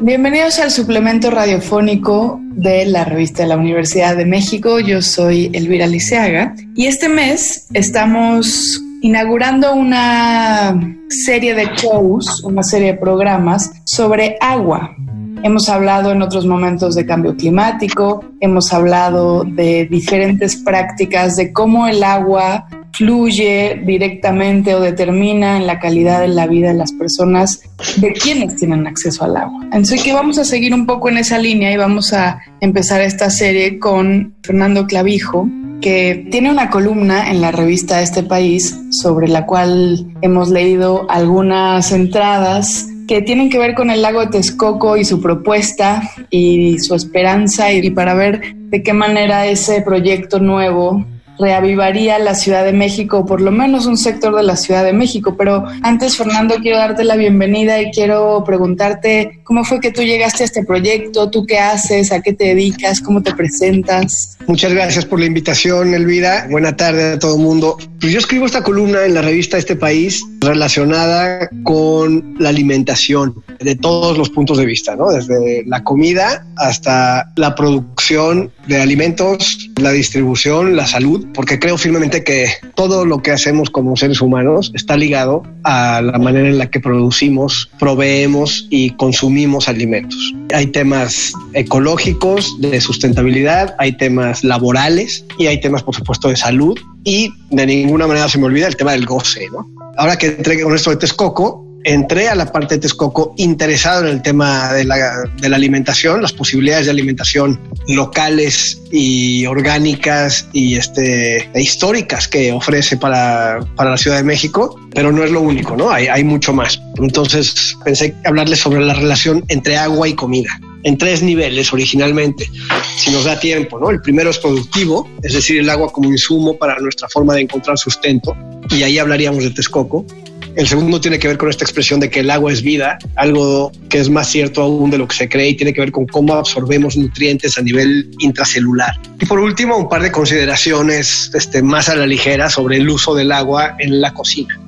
Bienvenidos al suplemento radiofónico de la revista de la Universidad de México. Yo soy Elvira Liceaga y este mes estamos inaugurando una serie de shows, una serie de programas sobre agua. Hemos hablado en otros momentos de cambio climático, hemos hablado de diferentes prácticas de cómo el agua fluye directamente o determina en la calidad de la vida de las personas de quienes tienen acceso al agua. Así que vamos a seguir un poco en esa línea y vamos a empezar esta serie con Fernando Clavijo, que tiene una columna en la revista este país sobre la cual hemos leído algunas entradas que tienen que ver con el lago de Texcoco y su propuesta y su esperanza y para ver de qué manera ese proyecto nuevo reavivaría la Ciudad de México, por lo menos un sector de la Ciudad de México. Pero antes, Fernando, quiero darte la bienvenida y quiero preguntarte cómo fue que tú llegaste a este proyecto, tú qué haces, a qué te dedicas, cómo te presentas. Muchas gracias por la invitación, Elvira. Buena tarde a todo mundo. Pues yo escribo esta columna en la revista Este País relacionada con la alimentación de todos los puntos de vista, ¿no? Desde la comida hasta la producción de alimentos, la distribución, la salud, porque creo firmemente que todo lo que hacemos como seres humanos está ligado a la manera en la que producimos, proveemos y consumimos alimentos. Hay temas ecológicos, de sustentabilidad, hay temas laborales y hay temas, por supuesto, de salud y de ninguna manera se me olvida el tema del goce, ¿no? Ahora que entré con esto de Texcoco, entré a la parte de Texcoco interesado en el tema de la, alimentación, las posibilidades de alimentación locales y orgánicas y este, e históricas que ofrece para, para, la Ciudad de México, pero no es lo único, ¿no? Hay, hay mucho más. Entonces pensé hablarles sobre la relación entre agua y comida en tres niveles originalmente, si nos da tiempo, ¿no? El primero es productivo, es decir, el agua como insumo para nuestra forma de encontrar sustento, y ahí hablaríamos de Texcoco. El segundo tiene que ver con esta expresión de que el agua es vida, algo que es más cierto aún de lo que se cree y tiene que ver con cómo absorbemos nutrientes a nivel intracelular. Y por último, un par de consideraciones este, más a la ligera sobre el uso del agua en la cocina.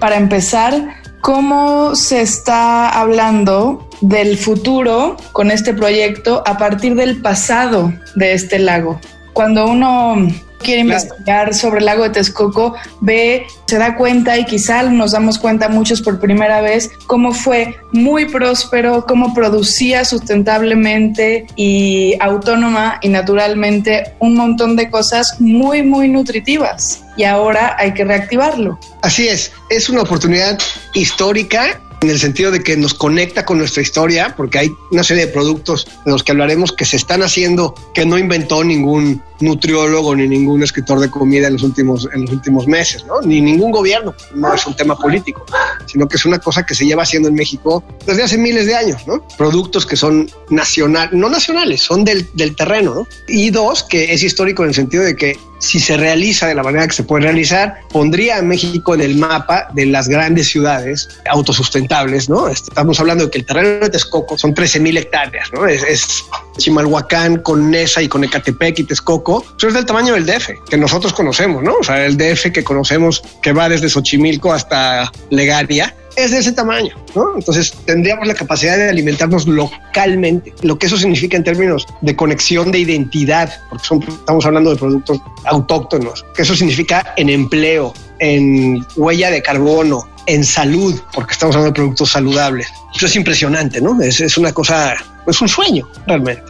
Para empezar, ¿cómo se está hablando del futuro con este proyecto a partir del pasado de este lago? Cuando uno quiere investigar sobre el lago de Texcoco, ve, se da cuenta y quizá nos damos cuenta muchos por primera vez cómo fue muy próspero, cómo producía sustentablemente y autónoma y naturalmente un montón de cosas muy, muy nutritivas. Y ahora hay que reactivarlo. Así es, es una oportunidad histórica en el sentido de que nos conecta con nuestra historia, porque hay una serie de productos de los que hablaremos que se están haciendo que no inventó ningún nutriólogo ni ningún escritor de comida en los últimos, en los últimos meses, ¿no? ni ningún gobierno. No es un tema político, sino que es una cosa que se lleva haciendo en México desde hace miles de años. ¿no? Productos que son nacionales, no nacionales, son del, del terreno. ¿no? Y dos, que es histórico en el sentido de que si se realiza de la manera que se puede realizar, pondría a México en el mapa de las grandes ciudades autosustentables, ¿no? Estamos hablando de que el terreno de Texcoco son 13 mil hectáreas, ¿no? Es, es, Chimalhuacán con Nesa y con Ecatepec y Texcoco, eso es del tamaño del DF, que nosotros conocemos, ¿no? O sea, el DF que conocemos que va desde Xochimilco hasta Legaria, es de ese tamaño, ¿no? Entonces tendríamos la capacidad de alimentarnos localmente, lo que eso significa en términos de conexión de identidad, porque son, estamos hablando de productos autóctonos, que eso significa en empleo, en huella de carbono, en salud, porque estamos hablando de productos saludables. Eso es impresionante, ¿no? Es, es una cosa, es un sueño realmente.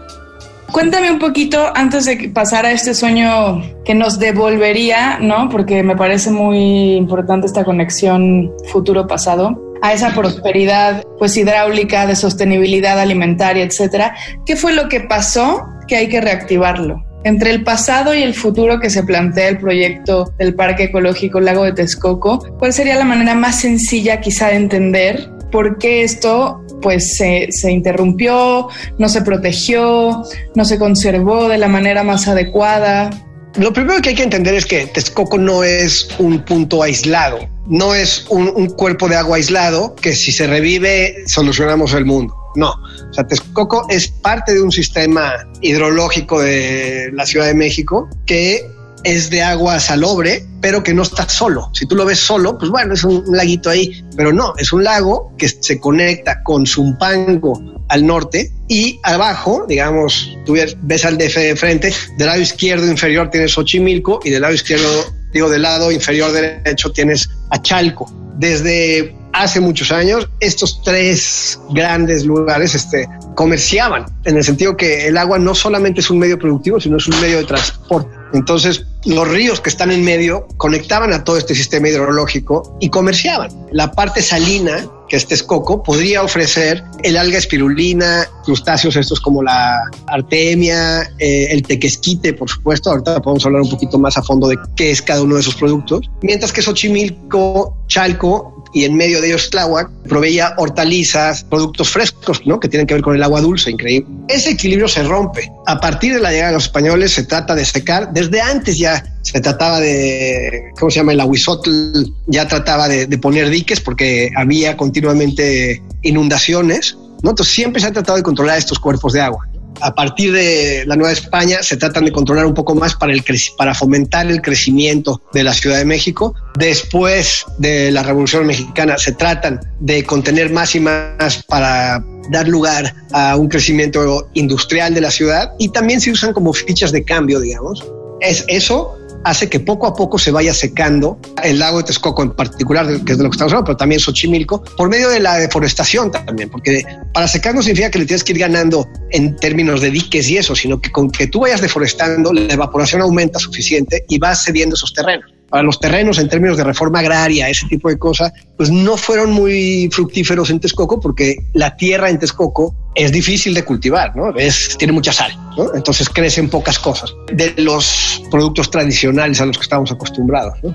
Cuéntame un poquito antes de pasar a este sueño que nos devolvería, ¿no? Porque me parece muy importante esta conexión futuro-pasado a esa prosperidad pues hidráulica, de sostenibilidad alimentaria, etcétera. ¿Qué fue lo que pasó que hay que reactivarlo? Entre el pasado y el futuro que se plantea el proyecto del Parque Ecológico Lago de Texcoco, ¿cuál sería la manera más sencilla quizá de entender por qué esto pues se, se, interrumpió, no se protegió, no se conservó de la manera más adecuada. Lo primero que hay que entender es que Texcoco no es un punto aislado, no es un, un cuerpo de agua aislado que si se revive solucionamos el mundo. No, o sea, Texcoco es parte de un sistema hidrológico de la Ciudad de México que es de agua salobre, pero que no está solo. Si tú lo ves solo, pues bueno, es un laguito ahí, pero no, es un lago que se conecta con Zumpango al norte y abajo, digamos, tú ves al de frente, del lado izquierdo inferior tienes Xochimilco y del lado izquierdo, digo, del lado inferior derecho tienes Achalco. Desde hace muchos años, estos tres grandes lugares este, comerciaban, en el sentido que el agua no solamente es un medio productivo, sino es un medio de transporte. Entonces, los ríos que están en medio conectaban a todo este sistema hidrológico y comerciaban. La parte salina, que es Texcoco, podría ofrecer el alga espirulina, crustáceos estos como la artemia, eh, el tequesquite, por supuesto. Ahorita podemos hablar un poquito más a fondo de qué es cada uno de esos productos. Mientras que Xochimilco, Chalco y en medio de ellos Tláhuac proveía hortalizas, productos frescos, ¿no? Que tienen que ver con el agua dulce, increíble. Ese equilibrio se rompe. A partir de la llegada de los españoles se trata de secar. Desde antes ya se trataba de, ¿cómo se llama? El aguizotl ya trataba de, de poner diques porque había continuamente inundaciones, ¿no? Entonces siempre se ha tratado de controlar estos cuerpos de agua a partir de la Nueva España se tratan de controlar un poco más para, el para fomentar el crecimiento de la Ciudad de México. Después de la Revolución Mexicana se tratan de contener más y más para dar lugar a un crecimiento industrial de la ciudad y también se usan como fichas de cambio, digamos. Es eso hace que poco a poco se vaya secando el lago de Texcoco en particular, que es de lo que estamos hablando, pero también Xochimilco, por medio de la deforestación también, porque para secar no significa que le tienes que ir ganando en términos de diques y eso, sino que con que tú vayas deforestando, la evaporación aumenta suficiente y vas cediendo esos terrenos para los terrenos en términos de reforma agraria, ese tipo de cosas, pues no fueron muy fructíferos en Texcoco porque la tierra en Texcoco es difícil de cultivar, ¿no? Es, tiene mucha sal, ¿no? Entonces crecen pocas cosas de los productos tradicionales a los que estamos acostumbrados, ¿no?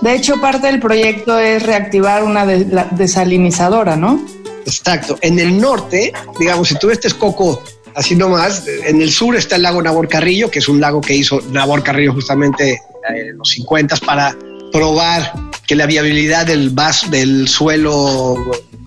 De hecho, parte del proyecto es reactivar una desalinizadora, ¿no? Exacto. En el norte, digamos, si tú ves Texcoco así nomás, en el sur está el lago Nabor Carrillo, que es un lago que hizo Nabor Carrillo justamente en los 50 para probar que la viabilidad del, vaso, del suelo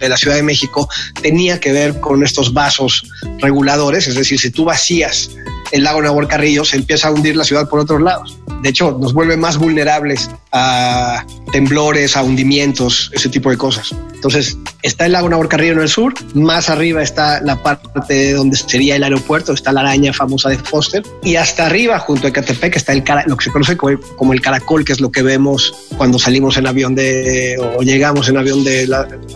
de la Ciudad de México tenía que ver con estos vasos reguladores, es decir, si tú vacías el lago Nabor Carrillo, se empieza a hundir la ciudad por otros lados. De hecho, nos vuelve más vulnerables a temblores, a hundimientos, ese tipo de cosas. Entonces, está el lago Nabor Carrillo en el sur, más arriba está la parte donde sería el aeropuerto, está la araña famosa de Foster, y hasta arriba, junto a Ecatepec, está el lo que se conoce como, el caracol, que es lo que vemos cuando salimos en avión de, o llegamos en avión de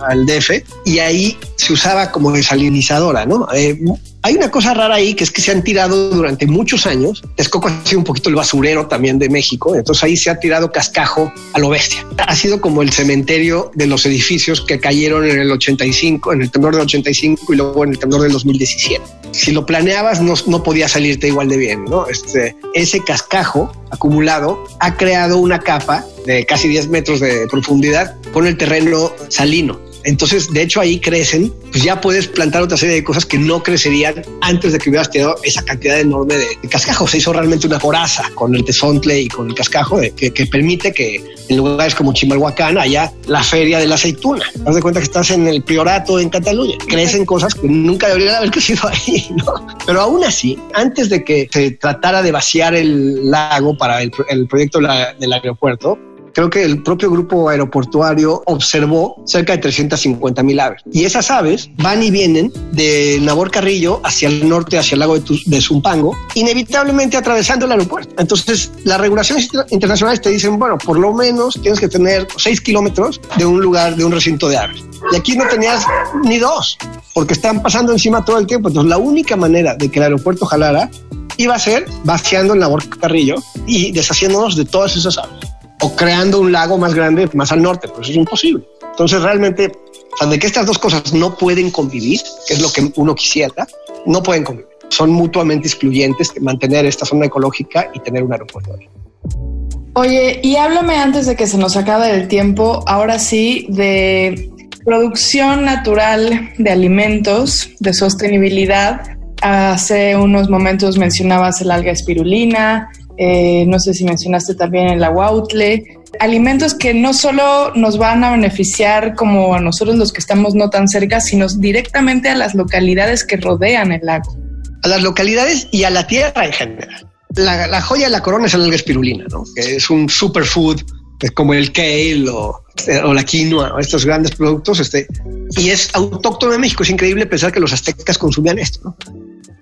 al DF, y ahí se usaba como desalinizadora, ¿no? Eh, hay una cosa rara ahí que es que se han tirado durante muchos años. Texcoco ha sido un poquito el basurero también de México. Entonces ahí se ha tirado cascajo a lo bestia. Ha sido como el cementerio de los edificios que cayeron en el 85, en el temblor del 85 y luego en el temblor del 2017. Si lo planeabas, no, no podía salirte igual de bien. ¿no? Este, ese cascajo acumulado ha creado una capa de casi 10 metros de profundidad con el terreno salino. Entonces, de hecho, ahí crecen, pues ya puedes plantar otra serie de cosas que no crecerían antes de que hubieras tirado esa cantidad enorme de, cascajo. Se hizo realmente una foraza con el tesontle y con el cascajo que, permite que en lugares como Chimalhuacán haya la feria de la aceituna. Haz de cuenta que estás en el priorato en Cataluña. Crecen cosas que nunca deberían haber crecido ahí, ¿no? Pero aún así, antes de que se tratara de vaciar el lago para el, proyecto del aeropuerto, creo que el propio grupo aeroportuario observó cerca de 350 mil aves. Y esas aves van y vienen de Nabor Carrillo hacia el norte, hacia el lago de, Zumpango, inevitablemente atravesando el aeropuerto. Entonces, las regulaciones internacionales te dicen, bueno, por lo menos tienes que tener 6 kilómetros de un lugar, de un recinto de aves. Y aquí no tenías ni dos, porque están pasando encima todo el tiempo. Entonces, la única manera de que el aeropuerto jalara iba a ser vaciando el Nabor Carrillo y deshaciéndonos de todas esas aves o creando un lago más grande más al norte, pero eso es imposible. Entonces realmente, de que estas dos cosas no pueden convivir, que es lo que uno quisiera, no pueden convivir. Son mutuamente excluyentes mantener esta zona ecológica y tener un aeropuerto. Oye, y háblame antes de que se nos acabe el tiempo, ahora sí, de producción natural de alimentos, de sostenibilidad. Hace unos momentos mencionabas el alga espirulina, eh, no sé si mencionaste también el aguautle, alimentos que no solo nos van a beneficiar como a nosotros los que estamos no tan cerca, sino directamente a las localidades que rodean el lago. A las localidades y a la tierra en general. La, joya de la corona es el alga espirulina, ¿no? que es un superfood es como el kale o, la quinoa, estos grandes productos, este, y es autóctono de México. Es increíble pensar que los aztecas consumían esto.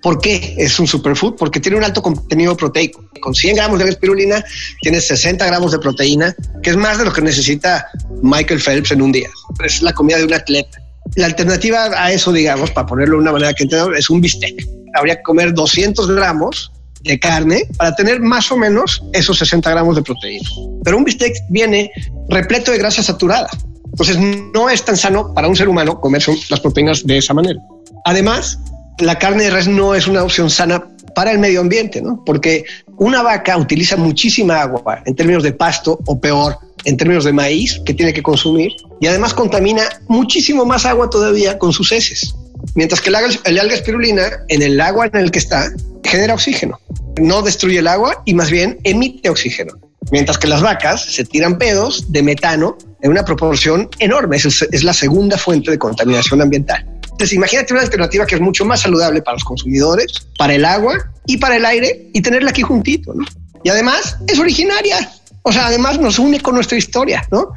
¿Por qué es un superfood? Porque tiene un alto contenido proteico. Con 100 gramos de espirulina tienes 60 gramos de proteína, que es más de lo que necesita Michael Phelps en un día. Es la comida de un atleta. La alternativa a eso, digamos, para ponerlo de una manera que entiendo, es un bistec. Habría que comer 200 gramos de carne para tener más o menos esos 60 gramos de proteína. Pero un bistec viene repleto de grasa saturada. Entonces no es tan sano para un ser humano comer las proteínas de esa manera. Además, la carne de res no es una opción sana para el medio ambiente, ¿no? Porque una vaca utiliza muchísima agua en términos de pasto o peor, en términos de maíz que tiene que consumir y además contamina muchísimo más agua todavía con sus heces. Mientras que el alga, el espirulina en el agua en el que está genera oxígeno, no destruye el agua y más bien emite oxígeno. Mientras que las vacas se tiran pedos de metano en una proporción enorme. es la segunda fuente de contaminación ambiental. Entonces, imagínate una alternativa que es mucho más saludable para los consumidores, para el agua y para el aire y tenerla aquí juntito, ¿no? Y además es originaria. O sea, además nos une con nuestra historia, ¿no?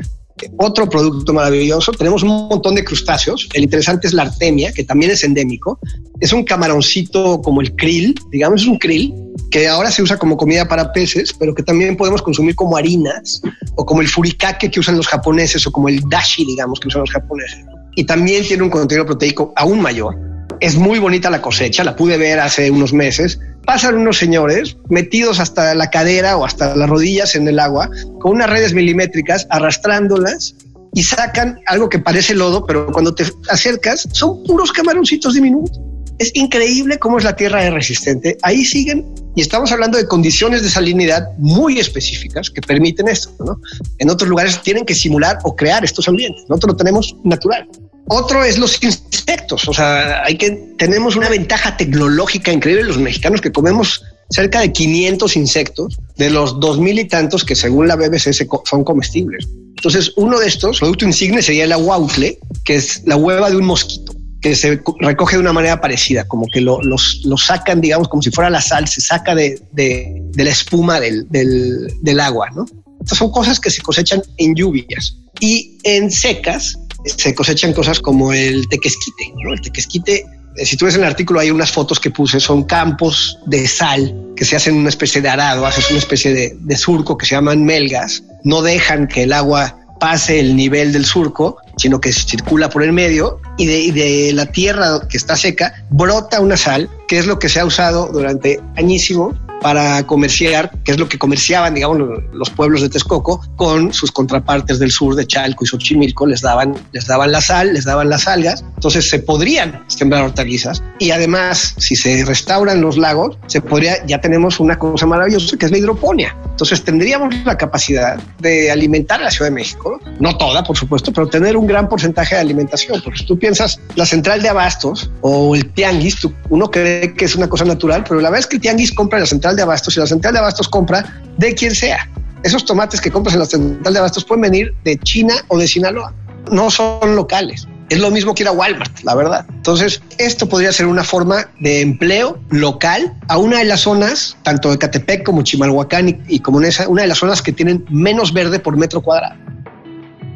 Otro producto maravilloso. Tenemos un montón de crustáceos. El interesante es la artemia, que también es endémico. Es un camaroncito como el krill, digamos, es un krill que ahora se usa como comida para peces, pero que también podemos consumir como harinas o como el furikake que usan los japoneses o como el dashi, digamos, que usan los japoneses y también tiene un contenido proteico aún mayor. Es muy bonita la cosecha, la pude ver hace unos meses. Pasan unos señores metidos hasta la cadera o hasta las rodillas en el agua con unas redes milimétricas arrastrándolas y sacan algo que parece lodo, pero cuando te acercas son puros camaroncitos diminutos. Es increíble cómo es la tierra de resistente. Ahí siguen y estamos hablando de condiciones de salinidad muy específicas que permiten esto. ¿no? En otros lugares tienen que simular o crear estos ambientes. Nosotros lo tenemos natural. Otro es los insectos. O sea, hay que tenemos una ventaja tecnológica increíble los mexicanos que comemos cerca de 500 insectos de los dos mil y tantos que según la BBC son comestibles. Entonces, uno de estos, producto insigne, sería el aguautle, que es la hueva de un mosquito que se recoge de una manera parecida, como que lo, los, sacan, digamos, como si fuera la sal, se saca de, de, la espuma del, del, del agua, ¿no? Estas son cosas que se cosechan en lluvias y en secas se cosechan cosas como el tequesquite. El tequesquite, eh, si tú ves en el artículo, hay unas fotos que puse, son campos de sal que se hacen una especie de arado, haces una especie de, surco que se llaman melgas, no dejan que el agua pase el nivel del surco, sino que circula por el medio y de, y de, la tierra que está seca brota una sal, que es lo que se ha usado durante añísimo para comerciar, que es lo que comerciaban, digamos, los pueblos de Texcoco con sus contrapartes del sur de Chalco y Xochimilco, les daban, les daban la sal, les daban las algas, entonces se podrían sembrar hortalizas y además, si se restauran los lagos, se podría, ya tenemos una cosa maravillosa que es la hidroponía. Entonces tendríamos la capacidad de alimentar a la Ciudad de México, no toda, por supuesto, pero tener un gran porcentaje de alimentación, porque si tú piensas la central de abastos o el tianguis, uno cree que es una cosa natural, pero la verdad es que el tianguis compra la central de abastos y la central de abastos compra de quien sea. Esos tomates que compras en la central de abastos pueden venir de China o de Sinaloa. No son locales. Es lo mismo que ir a Walmart, la verdad. Entonces, esto podría ser una forma de empleo local a una de las zonas, tanto de Catepec como Chimalhuacán y, como en esa, una de las zonas que tienen menos verde por metro cuadrado.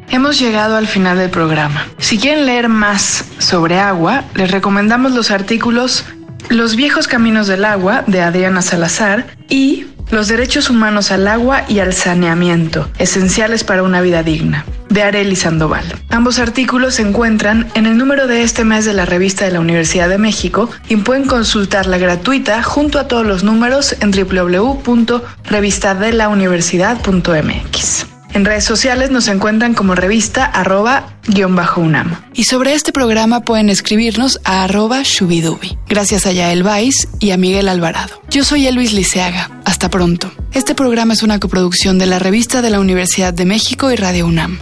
Hemos llegado al final del programa. Si quieren leer más sobre agua, les recomendamos los artículos los viejos caminos del agua de Adriana Salazar y Los derechos humanos al agua y al saneamiento, esenciales para una vida digna, de Areli Sandoval. Ambos artículos se encuentran en el número de este mes de la revista de la Universidad de México y pueden consultarla gratuita junto a todos los números en www.revistadelauniversidad.mx. En redes sociales nos encuentran como revista arroba guion bajo UNAM. Y sobre este programa pueden escribirnos a arroba shubidubi. Gracias a Yael Vais y a Miguel Alvarado. Yo soy Elvis Liceaga. Hasta pronto. Este programa es una coproducción de la revista de la Universidad de México y Radio UNAM.